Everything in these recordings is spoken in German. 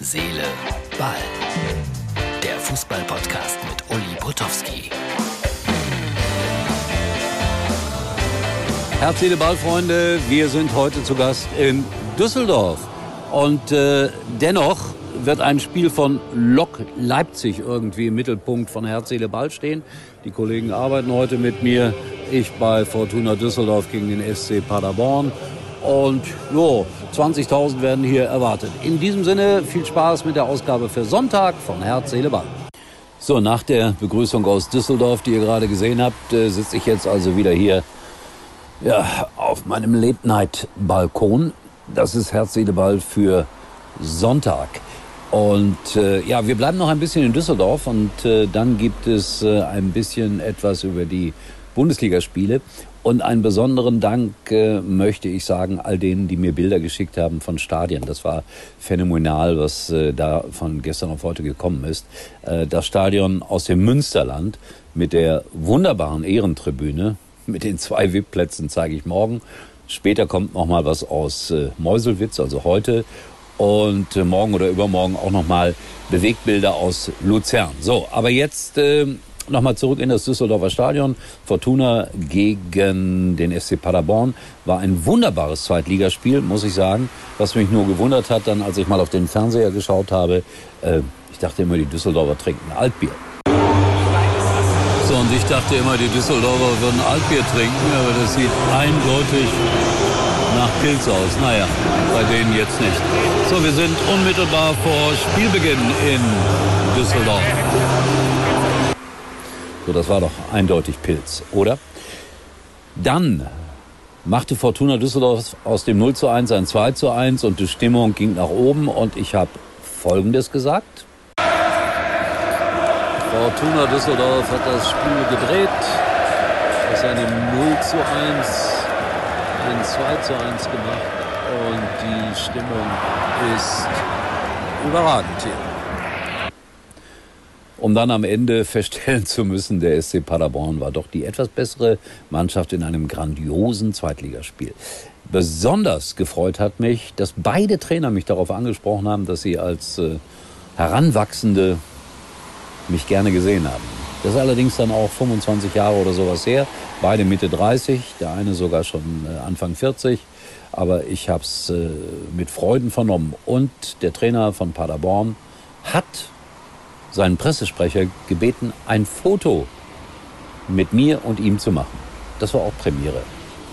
Seele, Ball. Der Fußball-Podcast mit Uli Potowski. Herz, Seele, Ball, Freunde. Wir sind heute zu Gast in Düsseldorf. Und äh, dennoch wird ein Spiel von Lok Leipzig irgendwie im Mittelpunkt von Herz, Seele, Ball stehen. Die Kollegen arbeiten heute mit mir. Ich bei Fortuna Düsseldorf gegen den SC Paderborn. Und jo, 20.000 werden hier erwartet. In diesem Sinne viel Spaß mit der Ausgabe für Sonntag von Herz, Seele, Ball. So, nach der Begrüßung aus Düsseldorf, die ihr gerade gesehen habt, äh, sitze ich jetzt also wieder hier ja, auf meinem Late-Night-Balkon. Das ist Herz, Seele, Ball für Sonntag. Und äh, ja, wir bleiben noch ein bisschen in Düsseldorf und äh, dann gibt es äh, ein bisschen etwas über die Bundesligaspiele. Und einen besonderen Dank äh, möchte ich sagen all denen, die mir Bilder geschickt haben von Stadien. Das war phänomenal, was äh, da von gestern auf heute gekommen ist. Äh, das Stadion aus dem Münsterland mit der wunderbaren Ehrentribüne, mit den zwei VIP-Plätzen zeige ich morgen. Später kommt noch mal was aus äh, Meuselwitz, also heute. Und äh, morgen oder übermorgen auch noch mal Bewegtbilder aus Luzern. So, aber jetzt äh, Nochmal zurück in das Düsseldorfer Stadion. Fortuna gegen den SC Paderborn war ein wunderbares Zweitligaspiel, muss ich sagen. Was mich nur gewundert hat, dann als ich mal auf den Fernseher geschaut habe, äh, ich dachte immer, die Düsseldorfer trinken Altbier. So, und ich dachte immer, die Düsseldorfer würden Altbier trinken, aber das sieht eindeutig nach Pilz aus. Naja, bei denen jetzt nicht. So, wir sind unmittelbar vor Spielbeginn in Düsseldorf. So, das war doch eindeutig Pilz, oder? Dann machte Fortuna Düsseldorf aus dem 0 zu 1 ein 2 zu 1 und die Stimmung ging nach oben und ich habe Folgendes gesagt. Fortuna Düsseldorf hat das Spiel gedreht. Aus einem 0 zu 1 ein 2 zu 1 gemacht und die Stimmung ist überragend hier um dann am Ende feststellen zu müssen, der SC Paderborn war doch die etwas bessere Mannschaft in einem grandiosen Zweitligaspiel. Besonders gefreut hat mich, dass beide Trainer mich darauf angesprochen haben, dass sie als äh, Heranwachsende mich gerne gesehen haben. Das ist allerdings dann auch 25 Jahre oder sowas her. Beide Mitte 30, der eine sogar schon äh, Anfang 40. Aber ich habe es äh, mit Freuden vernommen. Und der Trainer von Paderborn hat seinen Pressesprecher gebeten, ein Foto mit mir und ihm zu machen. Das war auch Premiere.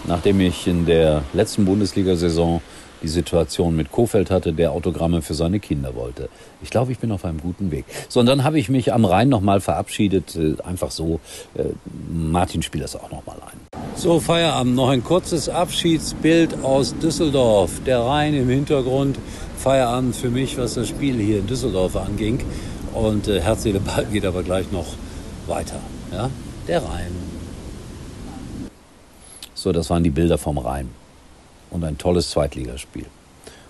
Nachdem ich in der letzten Bundesliga-Saison die Situation mit Kofeld hatte, der Autogramme für seine Kinder wollte. Ich glaube, ich bin auf einem guten Weg. So, und dann habe ich mich am Rhein nochmal verabschiedet. Äh, einfach so. Äh, Martin spielt das auch nochmal ein. So, Feierabend. Noch ein kurzes Abschiedsbild aus Düsseldorf. Der Rhein im Hintergrund. Feierabend für mich, was das Spiel hier in Düsseldorf anging. Und äh, Herz, Seele, Ball geht aber gleich noch weiter. Ja? Der Rhein. So, das waren die Bilder vom Rhein. Und ein tolles Zweitligaspiel.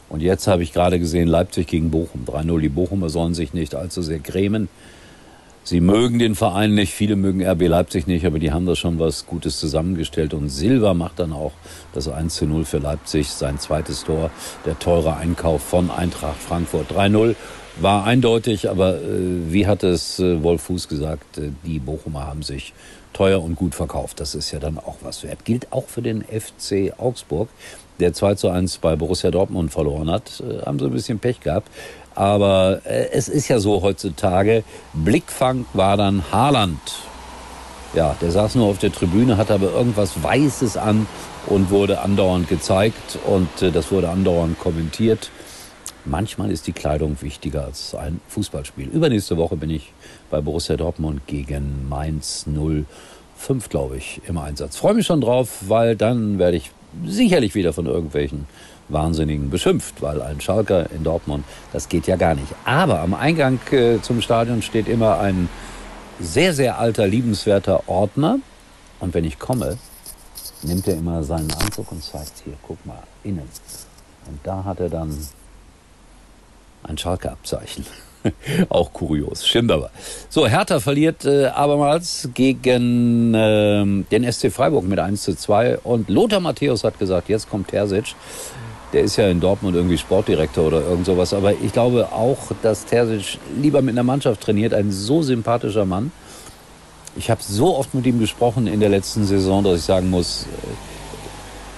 Und jetzt habe ich gerade gesehen, Leipzig gegen Bochum. 3-0. Die Bochumer sollen sich nicht allzu sehr grämen. Sie mögen den Verein nicht, viele mögen RB Leipzig nicht, aber die haben da schon was Gutes zusammengestellt. Und Silva macht dann auch das 1 0 für Leipzig, sein zweites Tor, der teure Einkauf von Eintracht Frankfurt 3-0 war eindeutig, aber äh, wie hat es äh, Wolf Fuß gesagt, äh, die Bochumer haben sich teuer und gut verkauft. Das ist ja dann auch was wert. Gilt auch für den FC Augsburg, der 2 zu 1 bei Borussia Dortmund verloren hat. Äh, haben sie ein bisschen Pech gehabt. Aber äh, es ist ja so heutzutage, Blickfang war dann Haaland. Ja, der saß nur auf der Tribüne, hatte aber irgendwas Weißes an und wurde andauernd gezeigt und äh, das wurde andauernd kommentiert. Manchmal ist die Kleidung wichtiger als ein Fußballspiel. Übernächste Woche bin ich bei Borussia Dortmund gegen Mainz 05, glaube ich, im Einsatz. Freue mich schon drauf, weil dann werde ich sicherlich wieder von irgendwelchen Wahnsinnigen beschimpft, weil ein Schalker in Dortmund, das geht ja gar nicht. Aber am Eingang äh, zum Stadion steht immer ein sehr, sehr alter, liebenswerter Ordner. Und wenn ich komme, nimmt er immer seinen Anzug und zeigt hier, guck mal, innen. Und da hat er dann ein Schalke-Abzeichen. Auch kurios, stimmt aber. So, Hertha verliert äh, abermals gegen äh, den SC Freiburg mit 1 zu 2 und Lothar Matthäus hat gesagt, jetzt kommt Terzic. der ist ja in Dortmund irgendwie Sportdirektor oder irgend sowas. Aber ich glaube auch, dass Terzic lieber mit einer Mannschaft trainiert. Ein so sympathischer Mann. Ich habe so oft mit ihm gesprochen in der letzten Saison, dass ich sagen muss, äh,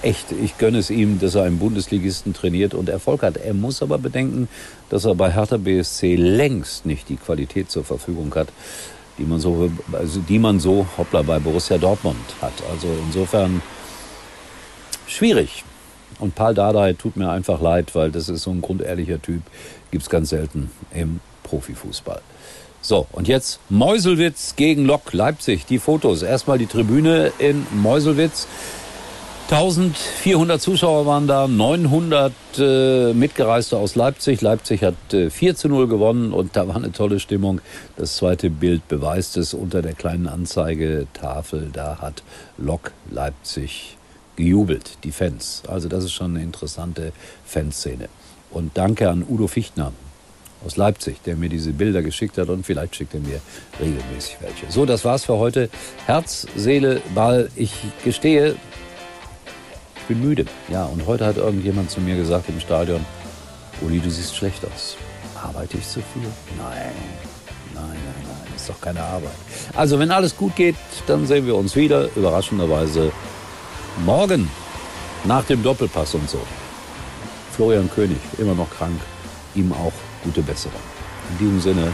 echt, ich gönne es ihm, dass er einen Bundesligisten trainiert und Erfolg hat. Er muss aber bedenken, dass er bei Hertha BSC längst nicht die Qualität zur Verfügung hat, die man so, also die man so, hoppla, bei Borussia Dortmund hat. Also insofern schwierig. Und Paul Dardai tut mir einfach leid, weil das ist so ein grundehrlicher Typ. Gibt es ganz selten im Profifußball. So, und jetzt Meuselwitz gegen Lok Leipzig. Die Fotos. Erstmal die Tribüne in Meuselwitz. 1400 Zuschauer waren da, 900 äh, Mitgereiste aus Leipzig. Leipzig hat äh, 4 zu 0 gewonnen und da war eine tolle Stimmung. Das zweite Bild beweist es unter der kleinen Anzeigetafel. Da hat Lok Leipzig gejubelt, die Fans. Also das ist schon eine interessante Fanszene. Und danke an Udo Fichtner aus Leipzig, der mir diese Bilder geschickt hat und vielleicht schickt er mir regelmäßig welche. So, das war's für heute. Herz, Seele, Ball. Ich gestehe, bin müde. Ja, und heute hat irgendjemand zu mir gesagt im Stadion, Uli, du siehst schlecht aus. Arbeite ich zu viel? Nein, nein, nein, nein, ist doch keine Arbeit. Also, wenn alles gut geht, dann sehen wir uns wieder, überraschenderweise morgen nach dem Doppelpass und so. Florian König, immer noch krank, ihm auch gute Besserung. In diesem Sinne,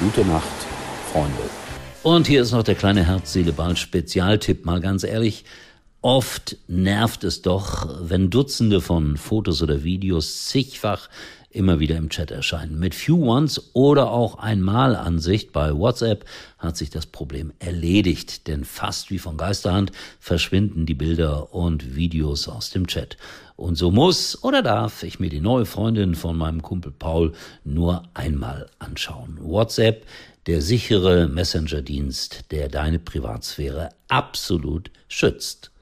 gute Nacht, Freunde. Und hier ist noch der kleine Herz-Seele-Ball-Spezialtipp. Mal ganz ehrlich, oft nervt es doch, wenn Dutzende von Fotos oder Videos zigfach immer wieder im Chat erscheinen. Mit Few Ones oder auch Einmalansicht bei WhatsApp hat sich das Problem erledigt, denn fast wie von Geisterhand verschwinden die Bilder und Videos aus dem Chat. Und so muss oder darf ich mir die neue Freundin von meinem Kumpel Paul nur einmal anschauen. WhatsApp, der sichere Messenger-Dienst, der deine Privatsphäre absolut schützt.